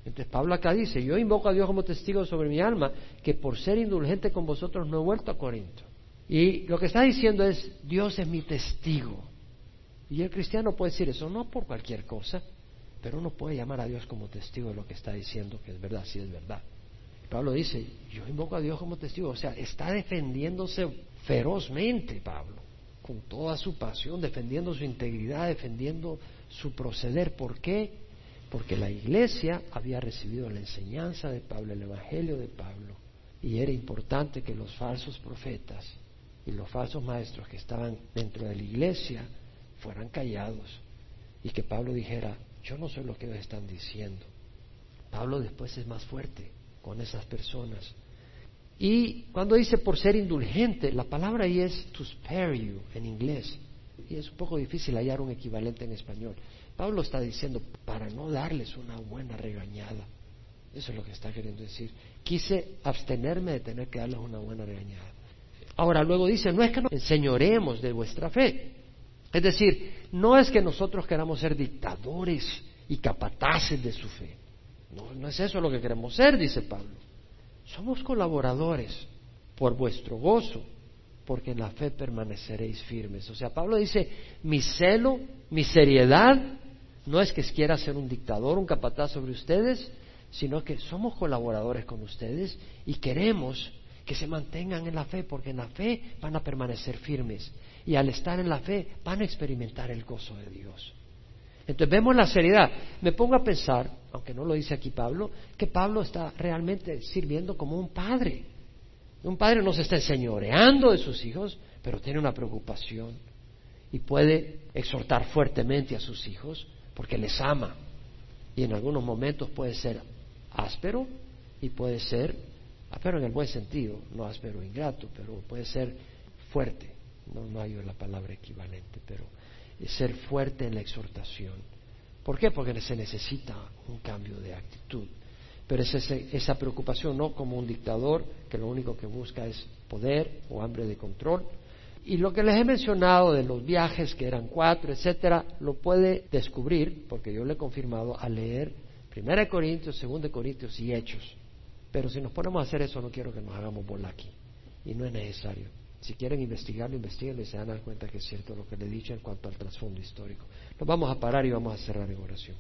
Entonces Pablo acá dice, yo invoco a Dios como testigo sobre mi alma, que por ser indulgente con vosotros no he vuelto a Corinto. Y lo que está diciendo es, Dios es mi testigo. Y el cristiano puede decir eso, no por cualquier cosa, pero uno puede llamar a Dios como testigo de lo que está diciendo, que es verdad, sí es verdad. Pablo dice, yo invoco a Dios como testigo, o sea, está defendiéndose ferozmente Pablo, con toda su pasión, defendiendo su integridad, defendiendo su proceder. ¿Por qué? Porque la iglesia había recibido la enseñanza de Pablo, el Evangelio de Pablo, y era importante que los falsos profetas y los falsos maestros que estaban dentro de la iglesia fueran callados y que Pablo dijera, yo no soy lo que ellos están diciendo. Pablo después es más fuerte con esas personas. Y cuando dice por ser indulgente, la palabra ahí es to spare you en inglés. Y es un poco difícil hallar un equivalente en español. Pablo está diciendo para no darles una buena regañada, Eso es lo que está queriendo decir. Quise abstenerme de tener que darles una buena regañada. Ahora, luego dice, no es que nos enseñoremos de vuestra fe. Es decir, no es que nosotros queramos ser dictadores y capataces de su fe. No, no es eso lo que queremos ser, dice Pablo. Somos colaboradores por vuestro gozo, porque en la fe permaneceréis firmes. O sea, Pablo dice, mi celo, mi seriedad, no es que quiera ser un dictador, un capataz sobre ustedes, sino que somos colaboradores con ustedes y queremos que se mantengan en la fe, porque en la fe van a permanecer firmes y al estar en la fe van a experimentar el gozo de Dios. Entonces vemos la seriedad. Me pongo a pensar, aunque no lo dice aquí Pablo, que Pablo está realmente sirviendo como un padre. Un padre no se está enseñoreando de sus hijos, pero tiene una preocupación y puede exhortar fuertemente a sus hijos porque les ama. Y en algunos momentos puede ser áspero y puede ser, áspero en el buen sentido, no áspero ingrato, pero puede ser fuerte. No, hay la palabra equivalente, pero ser fuerte en la exhortación. ¿Por qué? Porque se necesita un cambio de actitud. Pero es esa preocupación no como un dictador que lo único que busca es poder o hambre de control. Y lo que les he mencionado de los viajes, que eran cuatro, etcétera, lo puede descubrir, porque yo le he confirmado, a leer Primera Corintios, Segunda Corintios y Hechos. Pero si nos ponemos a hacer eso, no quiero que nos hagamos bola aquí. Y no es necesario. Si quieren investigarlo, investiguen y se dan cuenta que es cierto lo que le he dicho en cuanto al trasfondo histórico. Nos vamos a parar y vamos a cerrar en oración.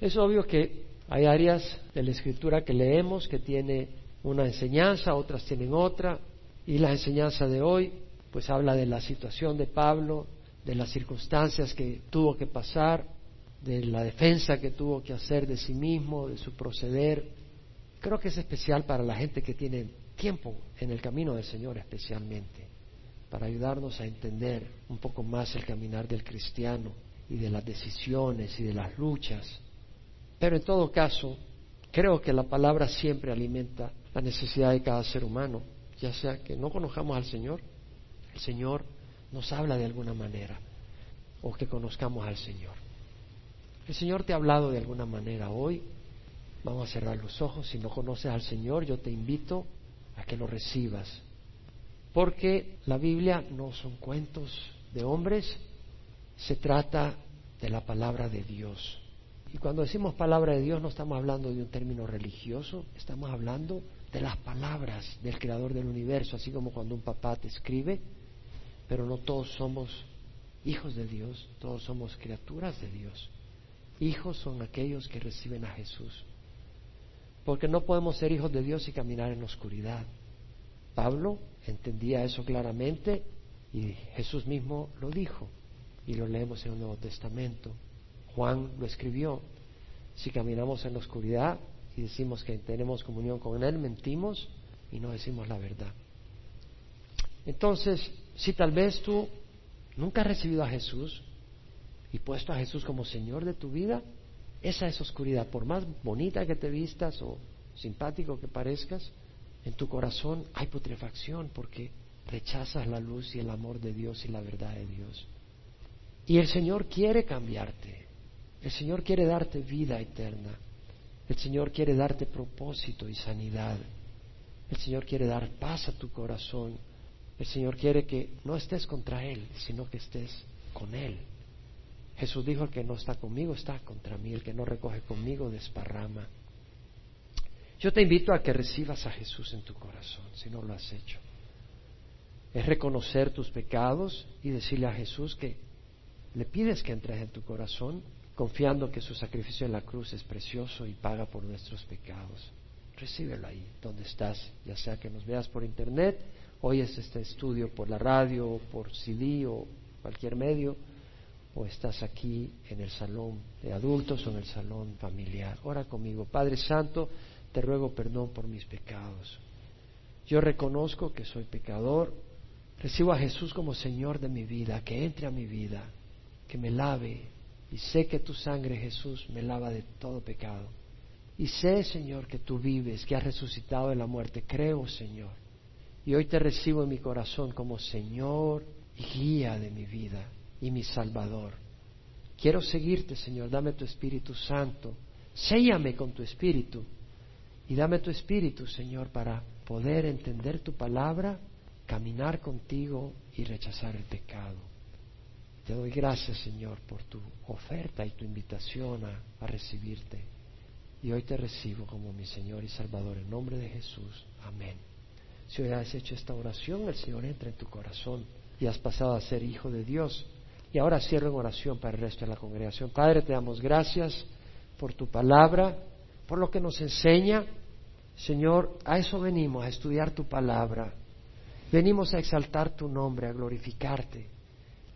Es obvio que hay áreas de la escritura que leemos que tiene una enseñanza, otras tienen otra, y la enseñanza de hoy pues habla de la situación de Pablo, de las circunstancias que tuvo que pasar, de la defensa que tuvo que hacer de sí mismo, de su proceder. Creo que es especial para la gente que tiene tiempo en el camino del Señor especialmente, para ayudarnos a entender un poco más el caminar del cristiano y de las decisiones y de las luchas. Pero en todo caso, creo que la palabra siempre alimenta la necesidad de cada ser humano, ya sea que no conozcamos al Señor, el Señor nos habla de alguna manera, o que conozcamos al Señor. El Señor te ha hablado de alguna manera hoy. Vamos a cerrar los ojos. Si no conoces al Señor, yo te invito a que lo recibas. Porque la Biblia no son cuentos de hombres, se trata de la palabra de Dios. Y cuando decimos palabra de Dios no estamos hablando de un término religioso, estamos hablando de las palabras del Creador del universo, así como cuando un papá te escribe, pero no todos somos hijos de Dios, todos somos criaturas de Dios. Hijos son aquellos que reciben a Jesús. Porque no podemos ser hijos de Dios y caminar en oscuridad. Pablo entendía eso claramente y Jesús mismo lo dijo. Y lo leemos en el Nuevo Testamento. Juan lo escribió. Si caminamos en la oscuridad y decimos que tenemos comunión con Él, mentimos y no decimos la verdad. Entonces, si tal vez tú nunca has recibido a Jesús, y puesto a Jesús como Señor de tu vida, esa es oscuridad, por más bonita que te vistas o simpático que parezcas, en tu corazón hay putrefacción porque rechazas la luz y el amor de Dios y la verdad de Dios. Y el Señor quiere cambiarte, el Señor quiere darte vida eterna, el Señor quiere darte propósito y sanidad, el Señor quiere dar paz a tu corazón, el Señor quiere que no estés contra Él, sino que estés con Él. Jesús dijo, el que no está conmigo está contra mí, el que no recoge conmigo desparrama. Yo te invito a que recibas a Jesús en tu corazón, si no lo has hecho. Es reconocer tus pecados y decirle a Jesús que le pides que entres en tu corazón, confiando que su sacrificio en la cruz es precioso y paga por nuestros pecados. Recíbelo ahí, donde estás, ya sea que nos veas por internet, oyes este estudio por la radio, por CD o cualquier medio o estás aquí en el salón de adultos o en el salón familiar. Ora conmigo. Padre Santo, te ruego perdón por mis pecados. Yo reconozco que soy pecador. Recibo a Jesús como Señor de mi vida, que entre a mi vida, que me lave. Y sé que tu sangre, Jesús, me lava de todo pecado. Y sé, Señor, que tú vives, que has resucitado de la muerte. Creo, Señor. Y hoy te recibo en mi corazón como Señor y guía de mi vida y mi Salvador. Quiero seguirte, Señor, dame tu Espíritu Santo, séllame con tu Espíritu Y dame tu espíritu, Señor, para poder entender tu palabra, caminar contigo y rechazar el pecado. Te doy gracias, Señor, por tu oferta y tu invitación a, recibirte. Y hoy te recibo como mi Señor y Salvador en nombre de Jesús. Amén. Si hoy has hecho esta oración, el Señor entra en tu corazón y has pasado a ser hijo de Dios. Y ahora cierro en oración para el resto de la congregación. Padre, te damos gracias por tu palabra, por lo que nos enseña. Señor, a eso venimos, a estudiar tu palabra. Venimos a exaltar tu nombre, a glorificarte.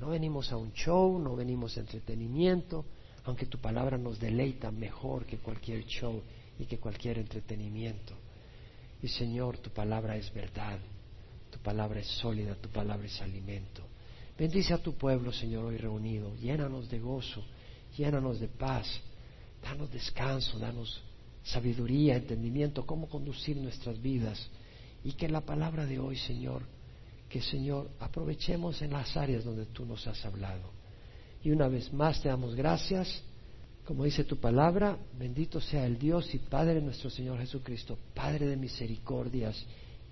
No venimos a un show, no venimos a entretenimiento, aunque tu palabra nos deleita mejor que cualquier show y que cualquier entretenimiento. Y Señor, tu palabra es verdad, tu palabra es sólida, tu palabra es alimento. Bendice a tu pueblo, Señor, hoy reunido. Llénanos de gozo, llénanos de paz. Danos descanso, danos sabiduría, entendimiento, cómo conducir nuestras vidas. Y que la palabra de hoy, Señor, que Señor aprovechemos en las áreas donde tú nos has hablado. Y una vez más te damos gracias. Como dice tu palabra, bendito sea el Dios y Padre de nuestro Señor Jesucristo, Padre de misericordias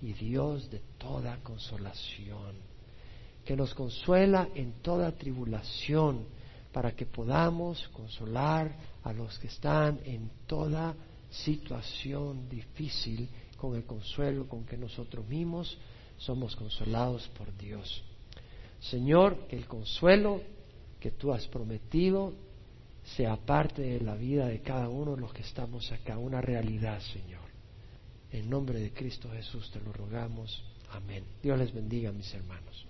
y Dios de toda consolación, que nos consuela en toda tribulación, para que podamos consolar a los que están en toda situación difícil con el consuelo con que nosotros mismos somos consolados por Dios. Señor, que el consuelo que tú has prometido sea parte de la vida de cada uno de los que estamos acá, una realidad, Señor. En nombre de Cristo Jesús te lo rogamos. Amén. Dios les bendiga, mis hermanos.